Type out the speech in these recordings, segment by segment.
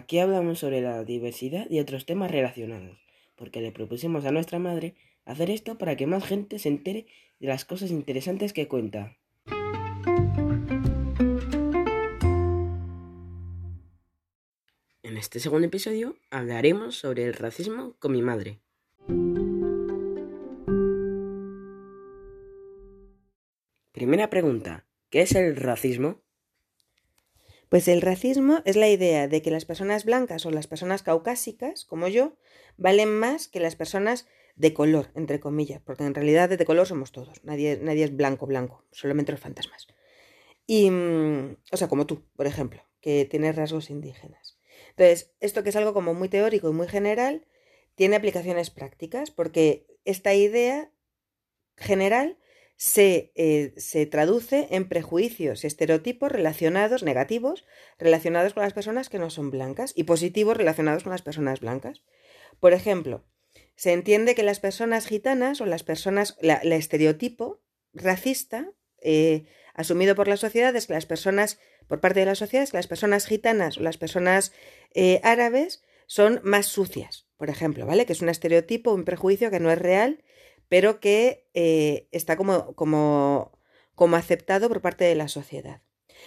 Aquí hablamos sobre la diversidad y otros temas relacionados, porque le propusimos a nuestra madre hacer esto para que más gente se entere de las cosas interesantes que cuenta. En este segundo episodio hablaremos sobre el racismo con mi madre. Primera pregunta, ¿qué es el racismo? Pues el racismo es la idea de que las personas blancas o las personas caucásicas, como yo, valen más que las personas de color, entre comillas, porque en realidad de color somos todos, nadie, nadie es blanco, blanco, solamente los fantasmas. Y, mm, o sea, como tú, por ejemplo, que tienes rasgos indígenas. Entonces, esto que es algo como muy teórico y muy general, tiene aplicaciones prácticas, porque esta idea general eh, se, traduce en prejuicios y estereotipos relacionados, negativos, relacionados con las personas que no son blancas y positivos relacionados con las personas blancas. Por ejemplo, se entiende que las personas gitanas o las personas, la, estereotipo racista eh, asumido por la sociedad es que las personas, por parte de la sociedad, es que las personas gitanas o las personas eh, árabes son más sucias, por ejemplo, ¿vale? Que es un estereotipo, un prejuicio que no es real pero que eh, está como, como, como, aceptado por parte de la sociedad.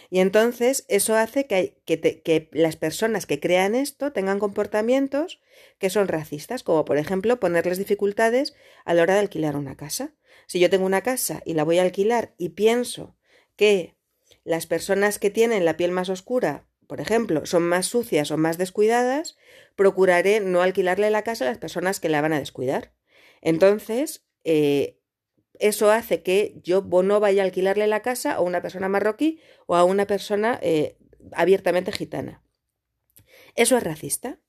Y entonces eso hace que, que, las personas que crean esto tengan comportamientos que son racistas, como por ejemplo ponerles dificultades a la hora de alquilar una casa. Si yo tengo una casa y la voy a alquilar y pienso que las personas que tienen la piel más oscura, por ejemplo, son más sucias o más descuidadas, procuraré no alquilarle la casa a las personas que la van a descuidar. Entonces, eh, eso hace que yo no vaya a alquilarle la casa a una persona marroquí o a una persona eh, abiertamente gitana. ¿Eso es racista?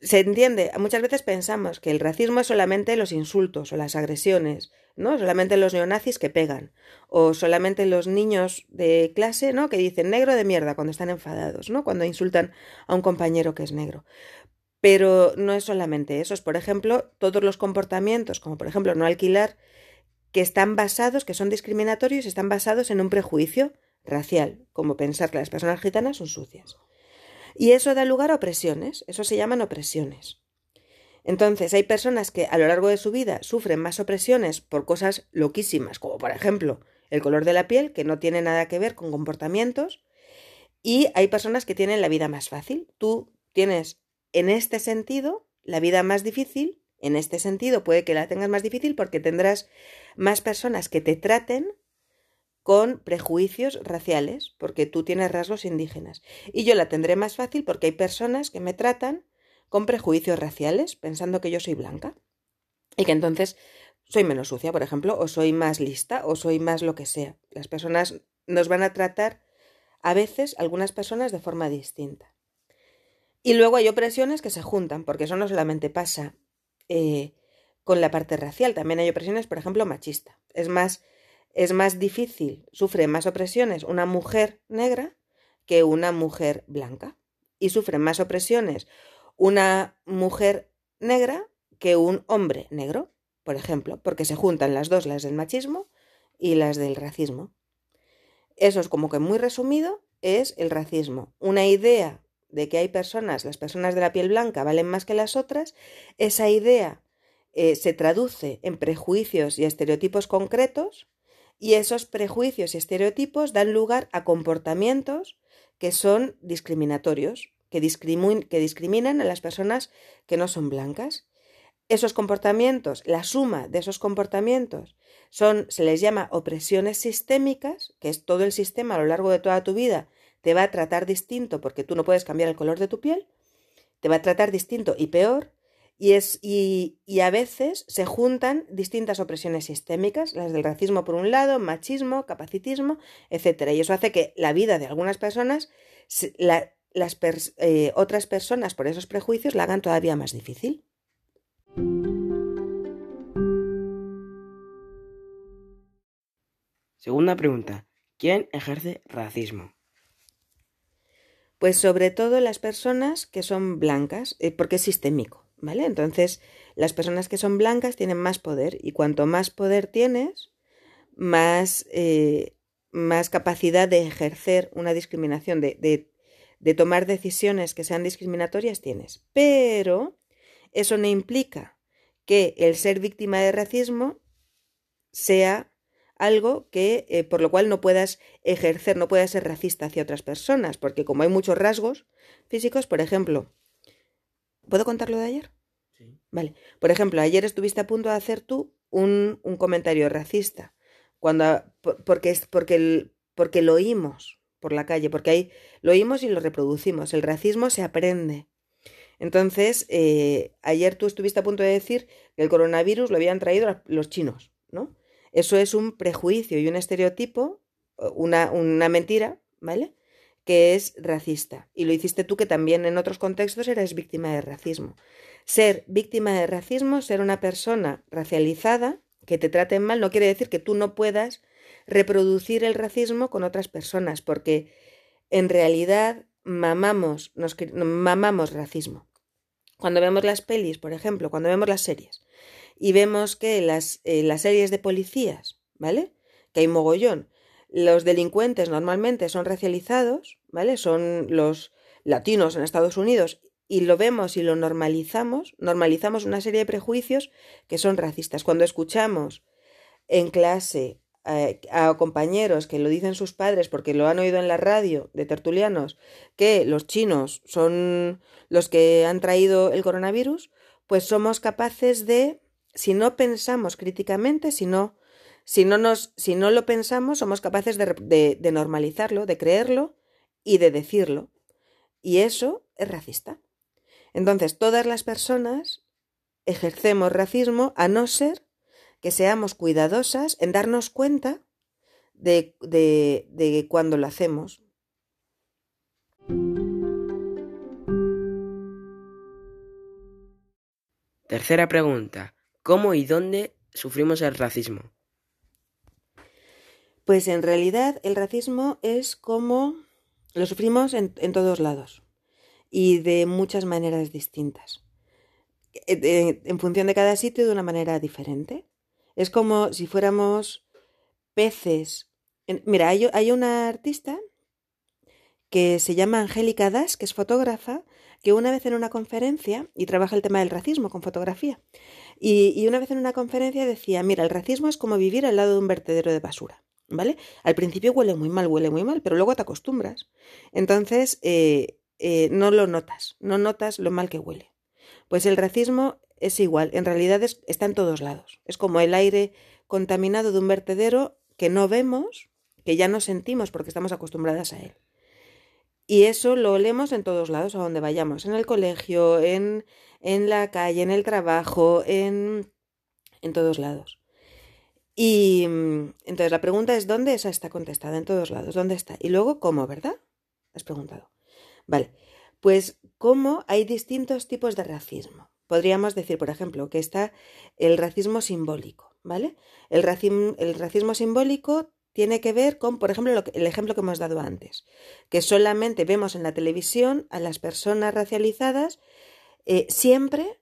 Se entiende, muchas veces pensamos que el racismo es solamente los insultos o las agresiones, ¿no? Solamente los neonazis que pegan, o solamente los niños de clase, ¿no? Que dicen negro de mierda cuando están enfadados, ¿no? Cuando insultan a un compañero que es negro. Pero no es solamente eso, es por ejemplo todos los comportamientos, como por ejemplo no alquilar, que están basados, que son discriminatorios, están basados en un prejuicio racial, como pensar que las personas gitanas son sucias. Y eso da lugar a opresiones, eso se llaman opresiones. Entonces, hay personas que a lo largo de su vida sufren más opresiones por cosas loquísimas, como por ejemplo el color de la piel, que no tiene nada que ver con comportamientos, y hay personas que tienen la vida más fácil. Tú tienes en este sentido, la vida más difícil, en este sentido puede que la tengas más difícil porque tendrás más personas que te traten con prejuicios raciales, porque tú tienes rasgos indígenas. Y yo la tendré más fácil porque hay personas que me tratan con prejuicios raciales, pensando que yo soy blanca. Y que entonces soy menos sucia, por ejemplo, o soy más lista, o soy más lo que sea. Las personas nos van a tratar a veces, algunas personas, de forma distinta. Y luego hay opresiones que se juntan, porque eso no solamente pasa eh, con la parte racial, también hay opresiones, por ejemplo, machista. Es más, es más difícil, sufre más opresiones una mujer negra que una mujer blanca. Y sufre más opresiones una mujer negra que un hombre negro, por ejemplo, porque se juntan las dos, las del machismo y las del racismo. Eso es como que muy resumido, es el racismo. Una idea de que hay personas, las personas de la piel blanca valen más que las otras, esa idea eh, se traduce en prejuicios y estereotipos concretos y esos prejuicios y estereotipos dan lugar a comportamientos que son discriminatorios, que, que discriminan a las personas que no son blancas. Esos comportamientos, la suma de esos comportamientos, son, se les llama opresiones sistémicas, que es todo el sistema a lo largo de toda tu vida te va a tratar distinto porque tú no puedes cambiar el color de tu piel, te va a tratar distinto y peor, y, es, y, a veces se juntan distintas opresiones sistémicas, las del racismo por un lado, machismo, capacitismo, etc. Y eso hace que la vida de algunas personas, las eh, otras personas por esos prejuicios la hagan todavía más difícil. Segunda pregunta. ¿Quién ejerce racismo? Pues sobre todo las personas que son blancas, eh, porque es sistémico, ¿vale? Entonces, las personas que son blancas tienen más poder y cuanto más poder tienes, más, eh, más capacidad de ejercer una discriminación, de, de tomar decisiones que sean discriminatorias tienes. Pero eso no implica que el ser víctima de racismo sea algo que eh, por lo cual no puedas ejercer, no puedas ser racista hacia otras personas, porque como hay muchos rasgos físicos, por ejemplo, ¿puedo contar lo de ayer? Sí. Vale. Por ejemplo, ayer estuviste a punto de hacer tú un, un comentario racista, cuando, porque, porque, porque lo oímos por la calle, porque ahí lo oímos y lo reproducimos. El racismo se aprende. Entonces, eh, ayer tú estuviste a punto de decir que el coronavirus lo habían traído los chinos, ¿no? Eso es un prejuicio y un estereotipo, una, una mentira, ¿vale? Que es racista. Y lo hiciste tú que también en otros contextos eres víctima de racismo. Ser víctima de racismo, ser una persona racializada, que te traten mal, no quiere decir que tú no puedas reproducir el racismo con otras personas, porque en realidad mamamos, nos, mamamos racismo. Cuando vemos las pelis, por ejemplo, cuando vemos las series, y vemos que las, eh, las series de policías, ¿vale? Que hay mogollón. Los delincuentes normalmente son racializados, ¿vale? Son los latinos en Estados Unidos y lo vemos y lo normalizamos, normalizamos una serie de prejuicios que son racistas. Cuando escuchamos en clase eh, a, compañeros que lo dicen sus padres porque lo han oído en la radio de tertulianos que los chinos son los que han traído el coronavirus, pues somos capaces de, si no pensamos críticamente, si no, si no, nos, si no lo pensamos, somos capaces de, de, normalizarlo, de creerlo y de decirlo. Y eso es racista. Entonces, todas las personas ejercemos racismo a no ser que seamos cuidadosas en darnos cuenta de, de, de cuando lo hacemos. Tercera pregunta. ¿Cómo y dónde sufrimos el racismo? Pues en realidad el racismo es como lo sufrimos en, en todos lados y de muchas maneras distintas. Eh, en función de cada sitio de una manera diferente. Es como si fuéramos peces. Mira, hay una artista que se llama Angélica Das, que es fotógrafa, que una vez en una conferencia, y trabaja el tema del racismo con fotografía, y, y, una vez en una conferencia decía, mira, el racismo es como vivir al lado de un vertedero de basura, ¿vale? Al principio huele muy mal, huele muy mal, pero luego te acostumbras. Entonces, eh, eh, no lo notas, no notas lo mal que huele. Pues el racismo es igual, en realidad es, está en todos lados. Es como el aire contaminado de un vertedero que no vemos, que ya no sentimos porque estamos acostumbradas a él. Y eso lo olemos en todos lados, a donde vayamos, en el colegio, en, en la calle, en el trabajo, en, en todos lados. Y mm, entonces la pregunta es, ¿dónde esa está contestada? En todos lados, ¿dónde está? Y luego, ¿cómo, verdad? Has preguntado. Vale, pues cómo hay distintos tipos de racismo. Podríamos decir, por ejemplo, que está el racismo simbólico, ¿vale? El, el racismo simbólico tiene que ver con, por ejemplo, el ejemplo que hemos dado antes, que solamente vemos en la televisión a las personas racializadas eh, siempre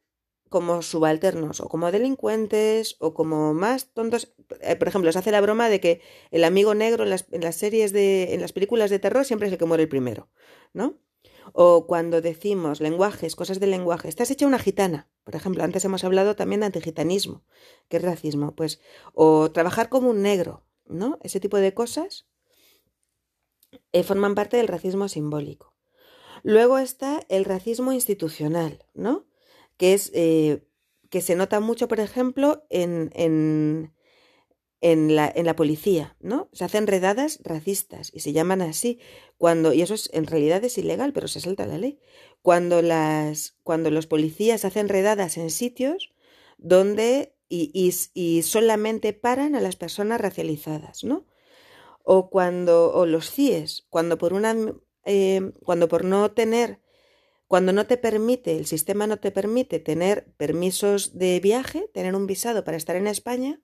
como subalternos o como delincuentes o como más tontos. Eh, por ejemplo, se hace la broma de que el amigo negro en las, en las series de, en las películas de terror siempre es el que muere el primero, ¿no? O cuando decimos lenguajes, cosas de lenguaje, estás hecha una gitana. Por ejemplo, antes hemos hablado también de antigitanismo, que es racismo, pues, o trabajar como un negro, ¿no? Ese tipo de cosas eh, forman parte del racismo simbólico. Luego está el racismo institucional, ¿no? Que es eh, que se nota mucho, por ejemplo, en, en, en la, en la policía, ¿no? Se hacen redadas racistas y se llaman así cuando, y eso es, en realidad es ilegal, pero se salta la ley, cuando, las, cuando los policías hacen redadas en sitios donde y, y, solamente paran a las personas racializadas, ¿no? O cuando, o los CIES, cuando por una, eh, cuando por no tener, cuando no te permite, el sistema no te permite tener permisos de viaje, tener un visado para estar en España,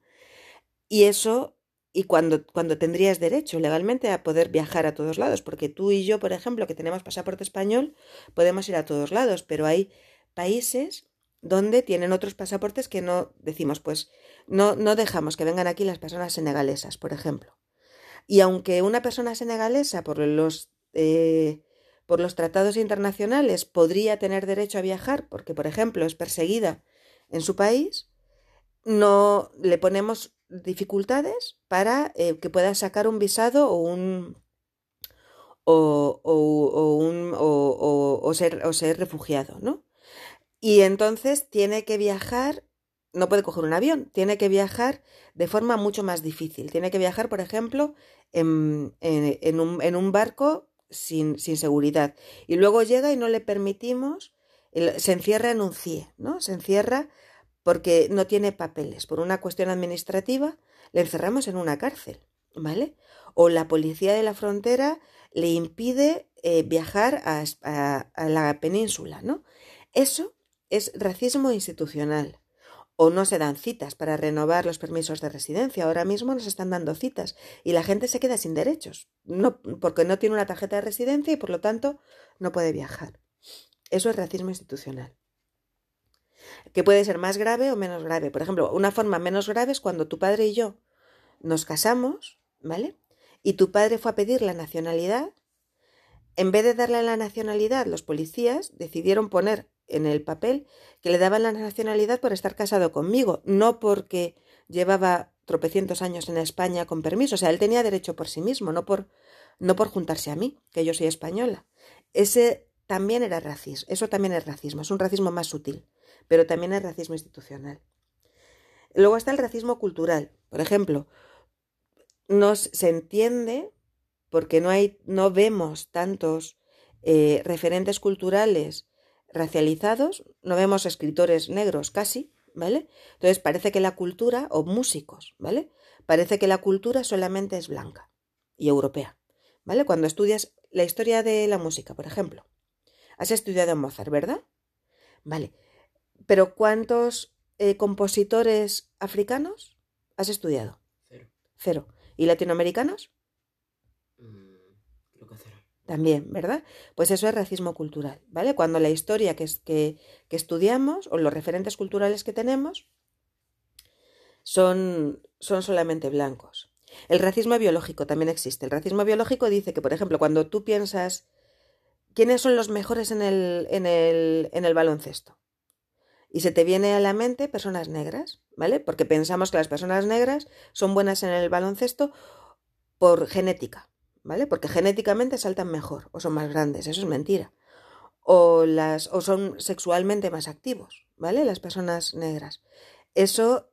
y eso, y cuando, cuando tendrías derecho legalmente a poder viajar a todos lados, porque tú y yo, por ejemplo, que tenemos pasaporte español, podemos ir a todos lados, pero hay países donde tienen otros pasaportes que no decimos, pues no, no dejamos que vengan aquí las personas senegalesas, por ejemplo. Y aunque una persona senegalesa, por los, eh, por los tratados internacionales podría tener derecho a viajar porque, por ejemplo, es perseguida en su país, no le ponemos dificultades para eh, que pueda sacar un visado o un o, o, un, o, ser, o ser refugiado, ¿no? Y entonces tiene que viajar, no puede coger un avión, tiene que viajar de forma mucho más difícil. Tiene que viajar, por ejemplo, en, en, un, en un, barco sin, sin, seguridad. Y luego llega y no le permitimos, se encierra en un CIE, ¿no? Se encierra porque no tiene papeles. Por una cuestión administrativa, le encerramos en una cárcel, ¿vale? O la policía de la frontera le impide eh, viajar a, a, la península, ¿no? Eso es racismo institucional. O no se dan citas para renovar los permisos de residencia. Ahora mismo nos están dando citas y la gente se queda sin derechos, no, porque no tiene una tarjeta de residencia y por lo tanto no puede viajar. Eso es racismo institucional que puede ser más grave o menos grave. Por ejemplo, una forma menos grave es cuando tu padre y yo nos casamos, ¿vale? Y tu padre fue a pedir la nacionalidad. En vez de darle la nacionalidad, los policías decidieron poner en el papel que le daban la nacionalidad por estar casado conmigo, no porque llevaba tropecientos años en España con permiso. O sea, él tenía derecho por sí mismo, no por, no por juntarse a mí, que yo soy española. Ese también era racismo, eso también es racismo, es un racismo más sutil pero también el racismo institucional. Luego está el racismo cultural. Por ejemplo, nos, se entiende porque no, hay, no vemos tantos eh, referentes culturales racializados, no vemos escritores negros casi, ¿vale? Entonces parece que la cultura, o músicos, ¿vale? Parece que la cultura solamente es blanca y europea, ¿vale? Cuando estudias la historia de la música, por ejemplo, has estudiado a Mozart, ¿verdad? Vale, pero ¿cuántos eh, compositores africanos has estudiado? Cero. Cero. ¿Y latinoamericanos? Mm, creo que cero. También, ¿verdad? Pues eso es racismo cultural, ¿vale? Cuando la historia que, que, que estudiamos o los referentes culturales que tenemos son, son solamente blancos. El racismo biológico también existe. El racismo biológico dice que, por ejemplo, cuando tú piensas quiénes son los mejores en el, en el, en el baloncesto, y se te viene a la mente personas negras, ¿vale? Porque pensamos que las personas negras son buenas en el baloncesto por genética, ¿vale? Porque genéticamente saltan mejor o son más grandes, eso es mentira. O, o son sexualmente más activos, ¿vale? Las personas negras. Eso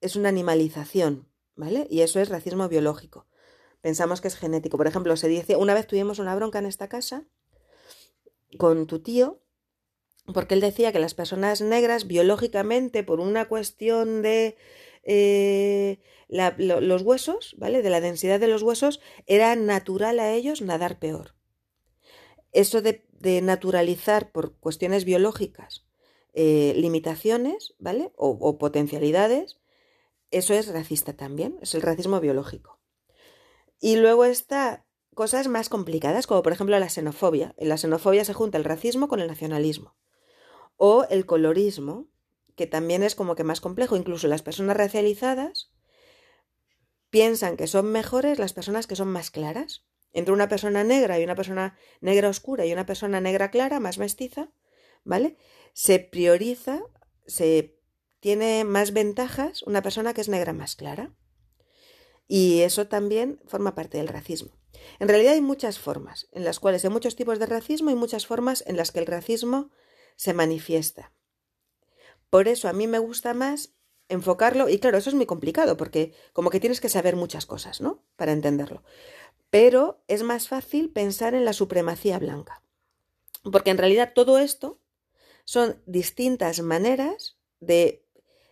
es una animalización, ¿vale? Y eso es racismo biológico. Pensamos que es genético. Por ejemplo, se dice, una vez tuvimos una bronca en esta casa con tu tío porque él decía que las personas negras biológicamente, por una cuestión de eh, los huesos, ¿vale? De la densidad de los huesos, era natural a ellos nadar peor. Eso de, naturalizar por cuestiones biológicas eh, limitaciones, ¿vale? O, o potencialidades, eso es racista también, es el racismo biológico. Y luego está cosas más complicadas, como por ejemplo la xenofobia. En la xenofobia se junta el racismo con el nacionalismo o el colorismo, que también es como que más complejo. Incluso las personas racializadas piensan que son mejores las personas que son más claras. Entre una persona negra y una persona negra oscura y una persona negra clara, más mestiza, ¿vale? Se prioriza, se tiene más ventajas una persona que es negra más clara. Y eso también forma parte del racismo. En realidad hay muchas formas en las cuales hay muchos tipos de racismo y muchas formas en las que el racismo se manifiesta. Por eso a mí me gusta más enfocarlo, y claro, eso es muy complicado, porque como que tienes que saber muchas cosas, ¿no? Para entenderlo. Pero es más fácil pensar en la supremacía blanca. Porque en realidad todo esto son distintas maneras de,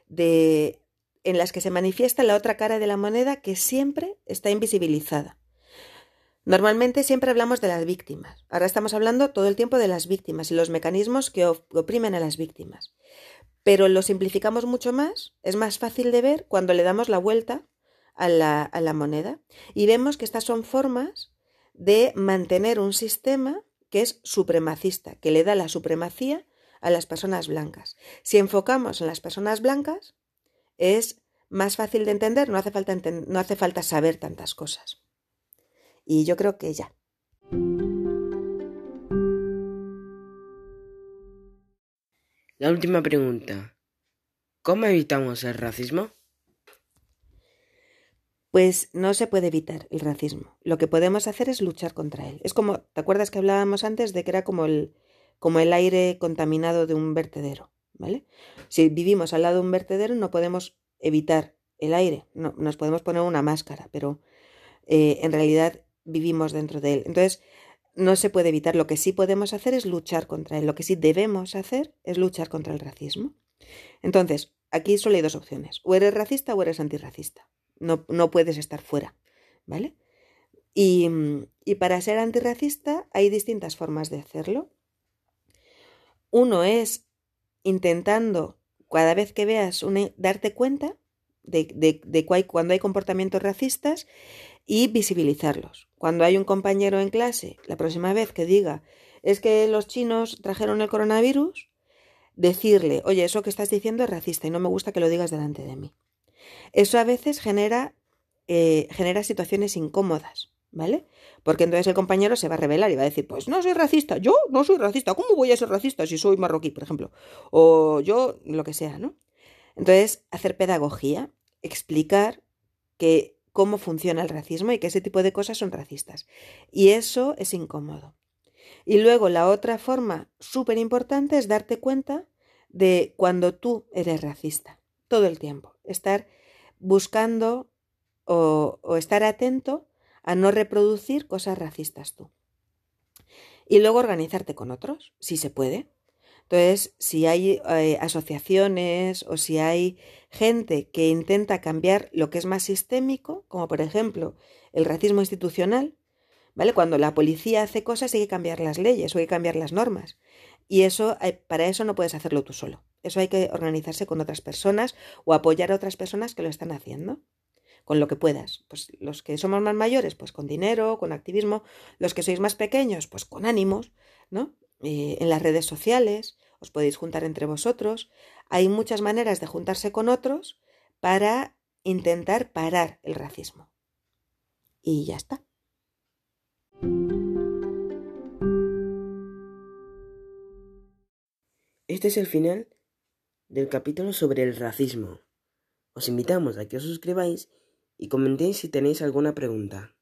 de en las que se manifiesta la otra cara de la moneda que siempre está invisibilizada. Normalmente siempre hablamos de las víctimas. Ahora estamos hablando todo el tiempo de las víctimas y los mecanismos que oprimen a las víctimas. Pero lo simplificamos mucho más, es más fácil de ver cuando le damos la vuelta a la, moneda y vemos que estas son formas de mantener un sistema que es supremacista, que le da la supremacía a las personas blancas. Si enfocamos en las personas blancas, es más fácil de entender, no hace falta, no hace falta saber tantas cosas. Y yo creo que ya. La última pregunta. ¿Cómo evitamos el racismo? Pues no se puede evitar el racismo. Lo que podemos hacer es luchar contra él. Es como, ¿te acuerdas que hablábamos antes de que era como el, como el aire contaminado de un vertedero? ¿Vale? Si vivimos al lado de un vertedero no podemos evitar el aire, no, nos podemos poner una máscara, pero eh, en realidad vivimos dentro de él. Entonces, no se puede evitar. Lo que sí podemos hacer es luchar contra él. Lo que sí debemos hacer es luchar contra el racismo. Entonces, aquí solo hay dos opciones. O eres racista o eres antirracista. No, no puedes estar fuera, ¿vale? Y, y para ser antirracista hay distintas formas de hacerlo. Uno es intentando, cada vez que veas, una, darte cuenta de, de, de cuando hay comportamientos racistas y visibilizarlos. Cuando hay un compañero en clase, la próxima vez que diga, es que los chinos trajeron el coronavirus, decirle, oye, eso que estás diciendo es racista y no me gusta que lo digas delante de mí. Eso a veces genera, eh, genera situaciones incómodas, ¿vale? Porque entonces el compañero se va a revelar y va a decir, pues no soy racista, yo no soy racista, ¿cómo voy a ser racista si soy marroquí, por ejemplo? O yo, lo que sea, ¿no? Entonces, hacer pedagogía, explicar que cómo funciona el racismo y que ese tipo de cosas son racistas. Y eso es incómodo. Y luego la otra forma súper importante es darte cuenta de cuando tú eres racista, todo el tiempo. Estar buscando o, o estar atento a no reproducir cosas racistas tú. Y luego organizarte con otros, si se puede. Entonces, si hay eh, asociaciones o si hay gente que intenta cambiar lo que es más sistémico, como por ejemplo el racismo institucional, ¿vale? Cuando la policía hace cosas hay que cambiar las leyes o hay que cambiar las normas. Y eso, eh, para eso no puedes hacerlo tú solo. Eso hay que organizarse con otras personas o apoyar a otras personas que lo están haciendo con lo que puedas. Pues los que somos más mayores, pues con dinero, con activismo. Los que sois más pequeños, pues con ánimos, ¿no? Eh, en las redes sociales, os podéis juntar entre vosotros. Hay muchas maneras de juntarse con otros para intentar parar el racismo. Y ya está. Este es el final del capítulo sobre el racismo. Os invitamos a que os suscribáis y comentéis si tenéis alguna pregunta.